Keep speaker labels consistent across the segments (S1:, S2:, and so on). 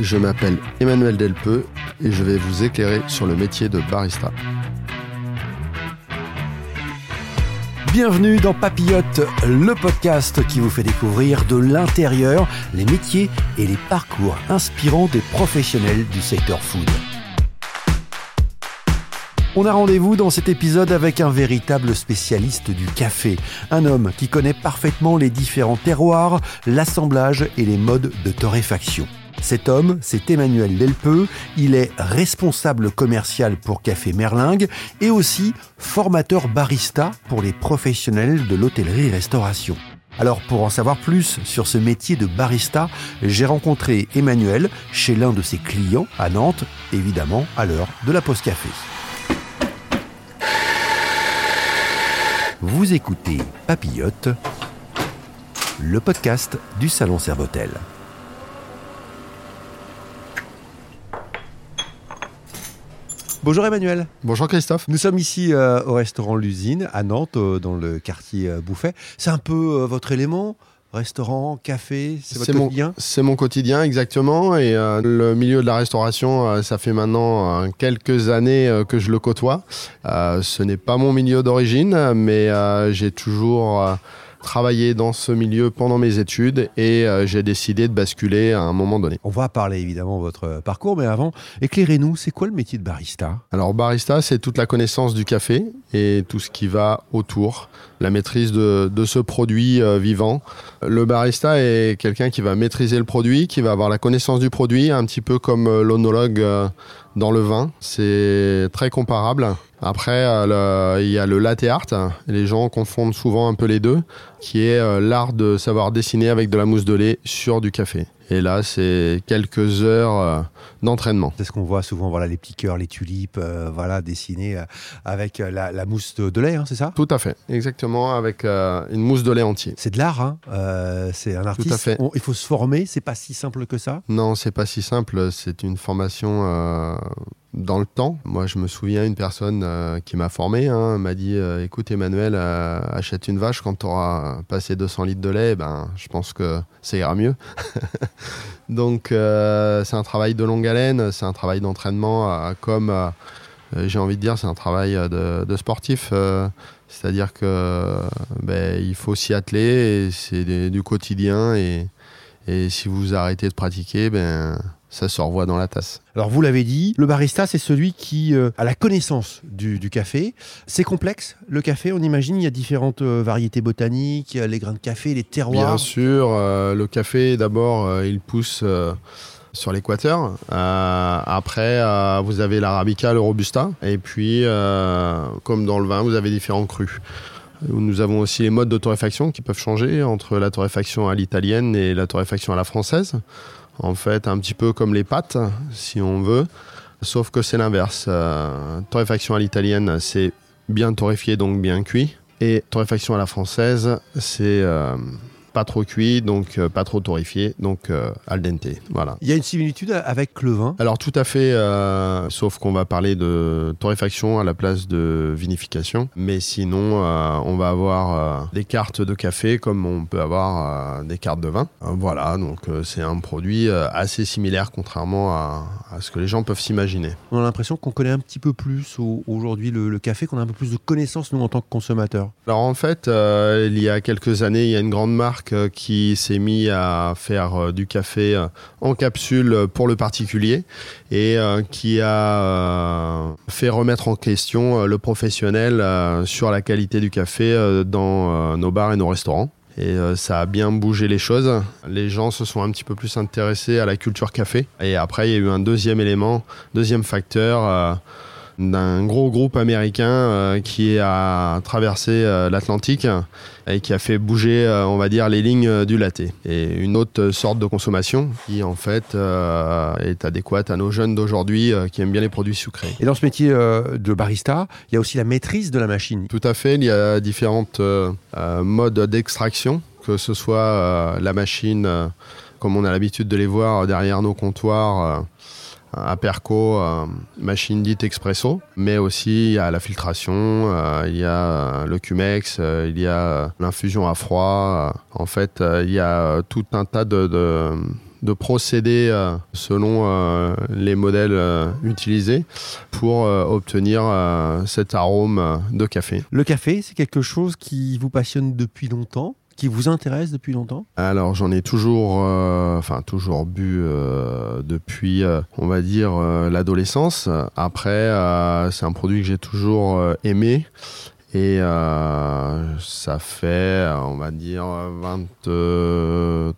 S1: je m'appelle Emmanuel Delpeux et je vais vous éclairer sur le métier de barista.
S2: Bienvenue dans Papillote, le podcast qui vous fait découvrir de l'intérieur les métiers et les parcours inspirants des professionnels du secteur food. On a rendez-vous dans cet épisode avec un véritable spécialiste du café, un homme qui connaît parfaitement les différents terroirs, l'assemblage et les modes de torréfaction. Cet homme, c'est Emmanuel Delpeux. Il est responsable commercial pour Café Merlingue et aussi formateur barista pour les professionnels de l'hôtellerie-restauration. Alors pour en savoir plus sur ce métier de barista, j'ai rencontré Emmanuel chez l'un de ses clients à Nantes, évidemment à l'heure de la pause café. Vous écoutez Papillote, le podcast du Salon Servotel. Bonjour Emmanuel.
S1: Bonjour Christophe.
S2: Nous sommes ici euh, au restaurant L'Usine à Nantes, euh, dans le quartier euh, Bouffet. C'est un peu votre élément Restaurant, café, c'est votre quotidien?
S1: C'est mon quotidien, exactement. Et le milieu de la restauration, ça fait maintenant quelques années que je le côtoie. ce n'est pas mon milieu d'origine, mais j'ai toujours travaillé dans ce milieu pendant mes études et euh, j'ai décidé de basculer à un moment donné.
S2: On va parler évidemment de votre parcours, mais avant, éclairez-nous, c'est quoi le métier de barista?
S1: Alors barista, c'est toute la connaissance du café et tout ce qui va autour, la maîtrise de, ce produit euh, vivant. Le barista est quelqu'un qui va maîtriser le produit, qui va avoir la connaissance du produit, un petit peu comme euh, l'onologue dans le vin. C'est très comparable. Après, euh, il y a le latte art. Les gens confondent souvent un peu les deux, qui est euh, l'art de savoir dessiner avec de la mousse de lait sur du café. Et là, c'est quelques heures euh, d'entraînement.
S2: C'est ce qu'on voit souvent, voilà, les piqueurs, les tulipes, euh, voilà, dessinés euh, avec la, mousse de, lait, hein, c'est ça?
S1: Tout à fait, exactement, avec une mousse de lait entier.
S2: C'est de l'art, hein c'est un artiste.
S1: Tout à fait.
S2: il faut se former, c'est pas si simple que ça?
S1: Non, c'est pas si simple. C'est une formation dans le temps. Moi, je me souviens une personne qui m'a formé, hein, m'a dit écoute Emmanuel, achète une vache quand tu auras passé 200 litres de lait, ben, je pense que ça ira mieux. Donc euh, c'est un travail de longue haleine, c'est un travail d'entraînement, euh, comme euh, j'ai envie de dire, c'est un travail de, sportif. C'est-à-dire que ben, il faut s'y atteler, c'est du quotidien et, et si vous arrêtez de pratiquer, ben ça se revoit dans la tasse.
S2: Alors vous l'avez dit, le barista c'est celui qui euh, a la connaissance du, café. C'est complexe le café, on imagine, il y a différentes euh, variétés botaniques, les grains de café, les terroirs.
S1: Bien sûr, euh, le café d'abord il pousse sur l'équateur. après vous avez l'arabica, le robusta, et puis comme dans le vin vous avez différents crus. Nous avons aussi les modes de torréfaction qui peuvent changer entre la torréfaction à l'italienne et la torréfaction à la française en fait, un petit peu comme les pâtes, si on veut, sauf que c'est l'inverse. Euh, torréfaction à l'italienne, c'est bien torréfié, donc bien cuit. Et torréfaction à la française, c'est euh, pas trop cuit, donc euh, pas trop torréfié, donc euh, al dente. Voilà.
S2: Il y a une similitude avec le vin?
S1: Alors tout à fait, euh, sauf qu'on va parler de torréfaction à la place de vinification. Mais sinon, on va avoir des cartes de café comme on peut avoir des cartes de vin. voilà, donc c'est un produit assez similaire contrairement à, ce que les gens peuvent s'imaginer.
S2: On a l'impression qu'on connaît un petit peu plus aujourd'hui le, le, café, qu'on a un peu plus de connaissances nous en tant que consommateurs.
S1: Alors en fait, il y a quelques années, il y a une grande marque euh, qui s'est mis à faire euh, du café euh, en capsule pour le particulier et qui a fait remettre en question le professionnel sur la qualité du café dans nos bars et nos restaurants. Et ça a bien bougé les choses. Les gens se sont un petit peu plus intéressés à la culture café. Et après, il y a eu un deuxième élément, deuxième facteur d'un gros groupe américain euh, qui a traversé euh, l'Atlantique et qui a fait bouger, euh, on va dire, les lignes du latte. Et une autre sorte de consommation qui, en fait, est adéquate à nos jeunes d'aujourd'hui qui aiment bien les produits sucrés.
S2: Et dans ce métier de barista, il y a aussi la maîtrise de la machine.
S1: Tout à fait. Il y a différentes modes d'extraction, que ce soit la machine, comme on a l'habitude de les voir derrière nos comptoirs à Perco, euh, machine dite expresso, mais aussi il y a la filtration, euh, il y a euh, le Cumex, il y a l'infusion à froid. en fait, il y a tout un tas de, euh, selon les modèles utilisés pour obtenir cet arôme de café.
S2: Le café, c'est quelque chose qui vous passionne depuis longtemps? Qui vous intéresse depuis longtemps
S1: Alors j'en ai toujours, enfin toujours bu depuis, on va dire l'adolescence. Après, c'est un produit que j'ai toujours aimé et ça fait, on va dire, 22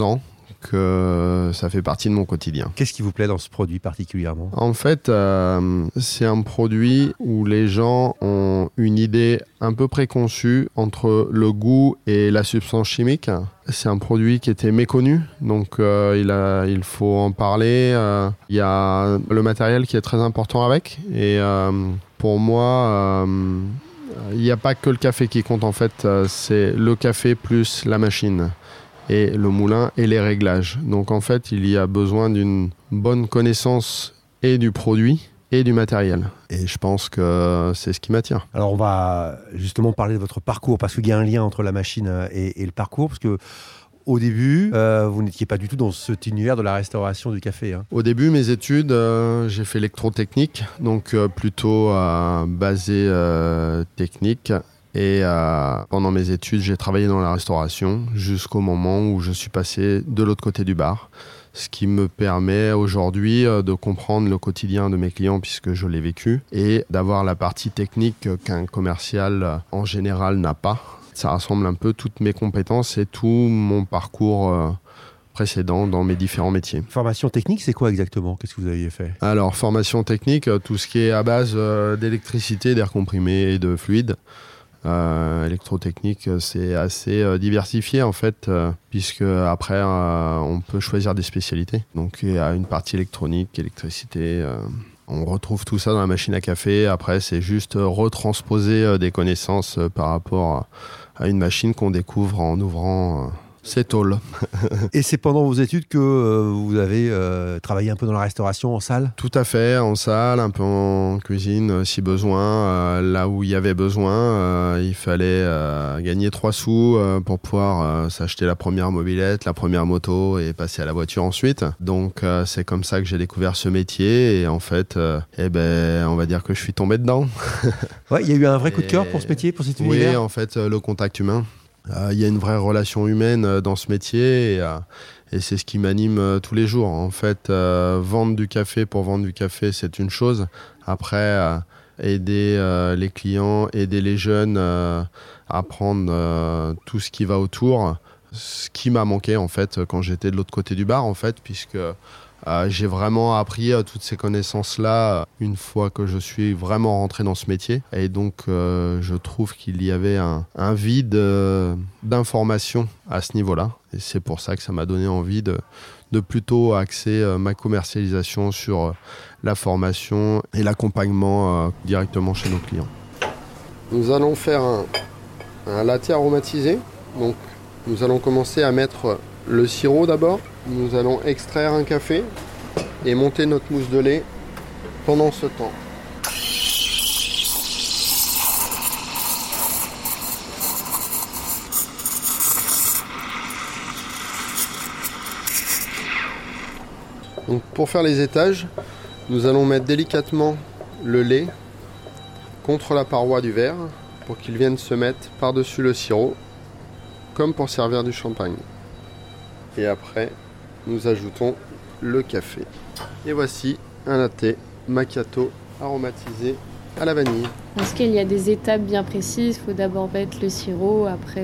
S1: ans que ça fait partie de mon quotidien.
S2: Qu'est-ce qui vous plaît dans ce produit particulièrement?
S1: En fait, euh, c'est un produit où les gens ont une idée un peu préconçue entre le goût et la substance chimique. C'est un produit qui était méconnu, donc euh, il, a, il faut en parler. Euh, il y a le matériel qui est très important avec. Et pour moi, il n'y a pas que le café qui compte en fait, c'est le café plus la machine et le moulin et les réglages. Donc en fait, il y a besoin d'une bonne connaissance et du produit et du matériel. Et je pense que c'est ce qui m'attire.
S2: Alors on va justement parler de votre parcours parce qu'il y a un lien entre la machine et, le parcours parce que au début, euh, vous n'étiez pas du tout dans cet univers de la restauration du café. Hein.
S1: Au début, mes études, euh, j'ai fait électrotechnique, donc euh, plutôt basé technique. Et euh, pendant mes études, j'ai travaillé dans la restauration jusqu'au moment où je suis passé de l'autre côté du bar. Ce qui me permet aujourd'hui euh, de comprendre le quotidien de mes clients puisque je l'ai vécu et d'avoir la partie technique qu'un commercial euh, en général n'a pas. Ça rassemble un peu toutes mes compétences et tout mon parcours précédent dans mes différents métiers.
S2: Formation technique, c'est quoi exactement? Qu'est-ce que vous aviez fait?
S1: Alors, formation technique, tout ce qui est à base d'électricité, d'air comprimé et de fluide. Euh, électrotechnique, c'est assez euh, diversifié en fait, euh, puisque après on peut choisir des spécialités. Donc il y a une partie électronique, électricité. on retrouve tout ça dans la machine à café. Après, c'est juste retransposer des connaissances par rapport à une machine qu'on découvre en ouvrant c'est tôle.
S2: et c'est pendant vos études que euh, vous avez euh, travaillé un peu dans la restauration en salle?
S1: Tout à fait, en salle, un peu en cuisine euh, si besoin. là où il y avait besoin, il fallait gagner trois sous pour pouvoir s'acheter la première mobilette, la première moto et passer à la voiture ensuite. Donc c'est comme ça que j'ai découvert ce métier et en fait, eh ben, on va dire que je suis tombé dedans.
S2: ouais, il y a eu un vrai coup de cœur pour ce métier, pour cet univers?
S1: Oui, en fait, le contact humain. Euh, il y a une vraie relation humaine euh, dans ce métier et, euh, c'est ce qui m'anime tous les jours. En fait, vendre du café pour vendre du café, c'est une chose. Après, aider les clients, aider les jeunes à apprendre tout ce qui va autour, ce qui m'a manqué en fait quand j'étais de l'autre côté du bar en fait, puisque euh, j'ai vraiment appris euh, toutes ces connaissances-là euh, une fois que je suis vraiment rentré dans ce métier. Et donc, je trouve qu'il y avait un, vide d'informations à ce niveau-là. Et c'est pour ça que ça m'a donné envie de, de plutôt axer ma commercialisation sur la formation et l'accompagnement directement chez nos clients. Nous allons faire un, un latte aromatisé. Donc, nous allons commencer à mettre le sirop d'abord. Nous allons extraire un café et monter notre mousse de lait pendant ce temps. Pour faire les étages, nous allons mettre délicatement le lait contre la paroi du verre pour qu'il vienne se mettre par-dessus le sirop, comme pour servir du champagne. Et après, nous ajoutons le café. Et voici un latte macchiato aromatisé à la vanille.
S3: Est-ce qu'il y a des étapes bien précises Il faut d'abord mettre le sirop, après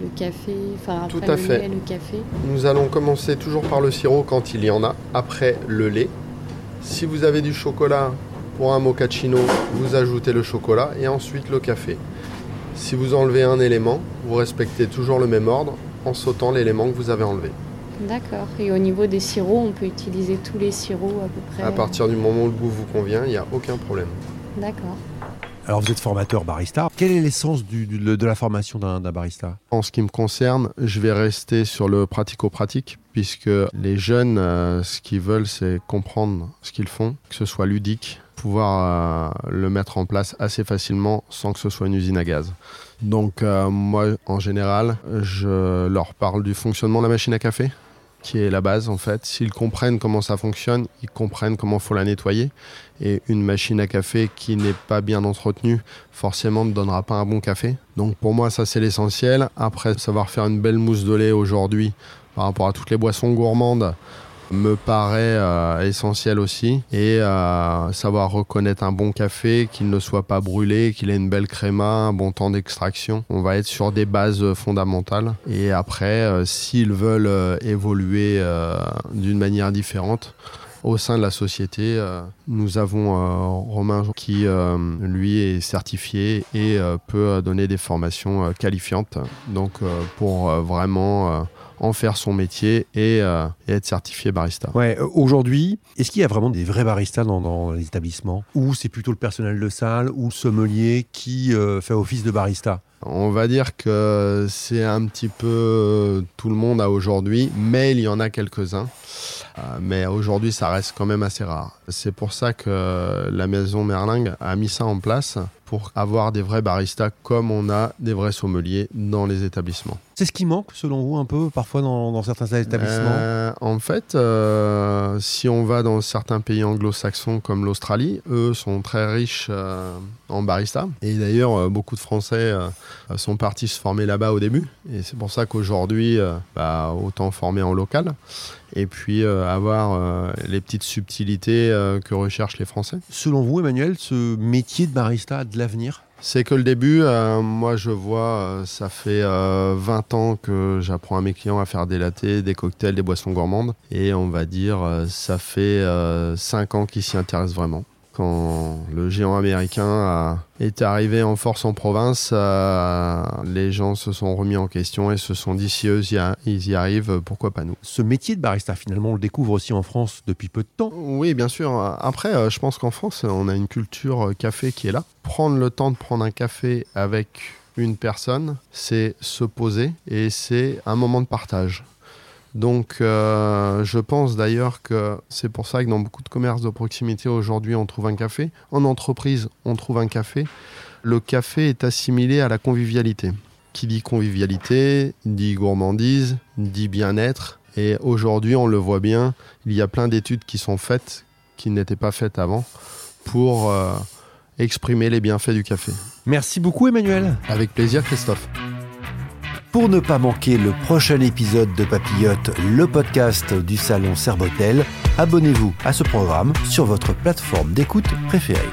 S3: le café, enfin après
S1: Tout à
S3: le
S1: fait.
S3: lait, le café.
S1: Nous allons commencer toujours par le sirop quand il y en a, après le lait. Si vous avez du chocolat pour un mochaccino, vous ajoutez le chocolat et ensuite le café. Si vous enlevez un élément, vous respectez toujours le même ordre en sautant l'élément que vous avez enlevé.
S3: D'accord. Et au niveau des sirops, on peut utiliser tous les sirops à peu près
S1: À partir du moment où le goût vous convient, il n'y a aucun problème.
S3: D'accord.
S2: Alors vous êtes formateur barista. Quelle est l'essence de la formation d'un barista?
S1: En ce qui me concerne, je vais rester sur le pratico-pratique, puisque les jeunes, euh, ce qu'ils veulent, c'est comprendre ce qu'ils font, que ce soit ludique, pouvoir euh, le mettre en place assez facilement sans que ce soit une usine à gaz. Donc euh, moi, en général, je leur parle du fonctionnement de la machine à café, qui est la base en fait. S'ils comprennent comment ça fonctionne, ils comprennent comment faut la nettoyer. Et une machine à café qui n'est pas bien entretenue, forcément ne donnera pas un bon café. Donc pour moi, ça c'est l'essentiel. Après, savoir faire une belle mousse de lait aujourd'hui par rapport à toutes les boissons gourmandes, me paraît euh, essentiel aussi. Et euh, savoir reconnaître un bon café, qu'il ne soit pas brûlé, qu'il ait une belle créma, un bon temps d'extraction. On va être sur des bases fondamentales. Et après, euh, s'ils veulent évoluer d'une manière différente, au sein de la société, nous avons Romain qui, lui, est certifié et peut donner des formations qualifiantes. Donc, pour vraiment en faire son métier euh, et, être certifié barista.
S2: Ouais, euh, aujourd'hui, est-ce qu'il y a vraiment des vrais baristas dans, les établissements? Ou c'est plutôt le personnel de salle ou le sommelier qui euh, fait office de barista?
S1: On va dire que c'est un petit peu tout le monde à aujourd'hui, mais il y en a quelques-uns. mais aujourd'hui, ça reste quand même assez rare. C'est pour ça que la maison Merling a mis ça en place pour avoir des vrais baristas comme on a des vrais sommeliers dans les établissements.
S2: C'est ce qui manque selon vous un peu parfois dans, certains établissements
S1: euh, En fait, euh, si on va dans certains pays anglo-saxons comme l'Australie, eux sont très riches euh, en barista. Et d'ailleurs, beaucoup de Français sont partis se former là-bas au début. Et c'est pour ça qu'aujourd'hui, bah, autant former en local et puis avoir les petites subtilités que recherchent les Français.
S2: Selon vous, Emmanuel, ce métier de barista a de l'avenir?
S1: C'est que le début, euh, moi je vois, euh, ça fait 20 euh, ans que j'apprends à mes clients à faire des lattés, des cocktails, des boissons gourmandes. Et on va dire, ça fait 5 ans qu'ils s'y intéressent vraiment quand le géant américain est arrivé en force en province, euh, les gens se sont remis en question et se sont dit si eux ils y arrivent, pourquoi pas nous?
S2: Ce métier de barista, finalement, on le découvre aussi en France depuis peu de temps.
S1: Oui, bien sûr. Après, euh, je pense qu'en France, on a une culture café qui est là. Prendre le temps de prendre un café avec une personne, c'est se poser et c'est un moment de partage. Donc euh, je pense d'ailleurs que c'est pour ça que dans beaucoup de commerces de proximité aujourd'hui on trouve un café. En entreprise on trouve un café. Le café est assimilé à la convivialité. Qui dit convivialité dit gourmandise, dit bien-être. Et aujourd'hui on le voit bien, il y a plein d'études qui sont faites, qui n'étaient pas faites avant, pour euh, exprimer les bienfaits du café.
S2: Merci beaucoup Emmanuel.
S1: Avec plaisir Christophe.
S2: Pour ne pas manquer le prochain épisode de Papillote, le podcast du salon Serbotel, abonnez-vous à ce programme sur votre plateforme d'écoute préférée.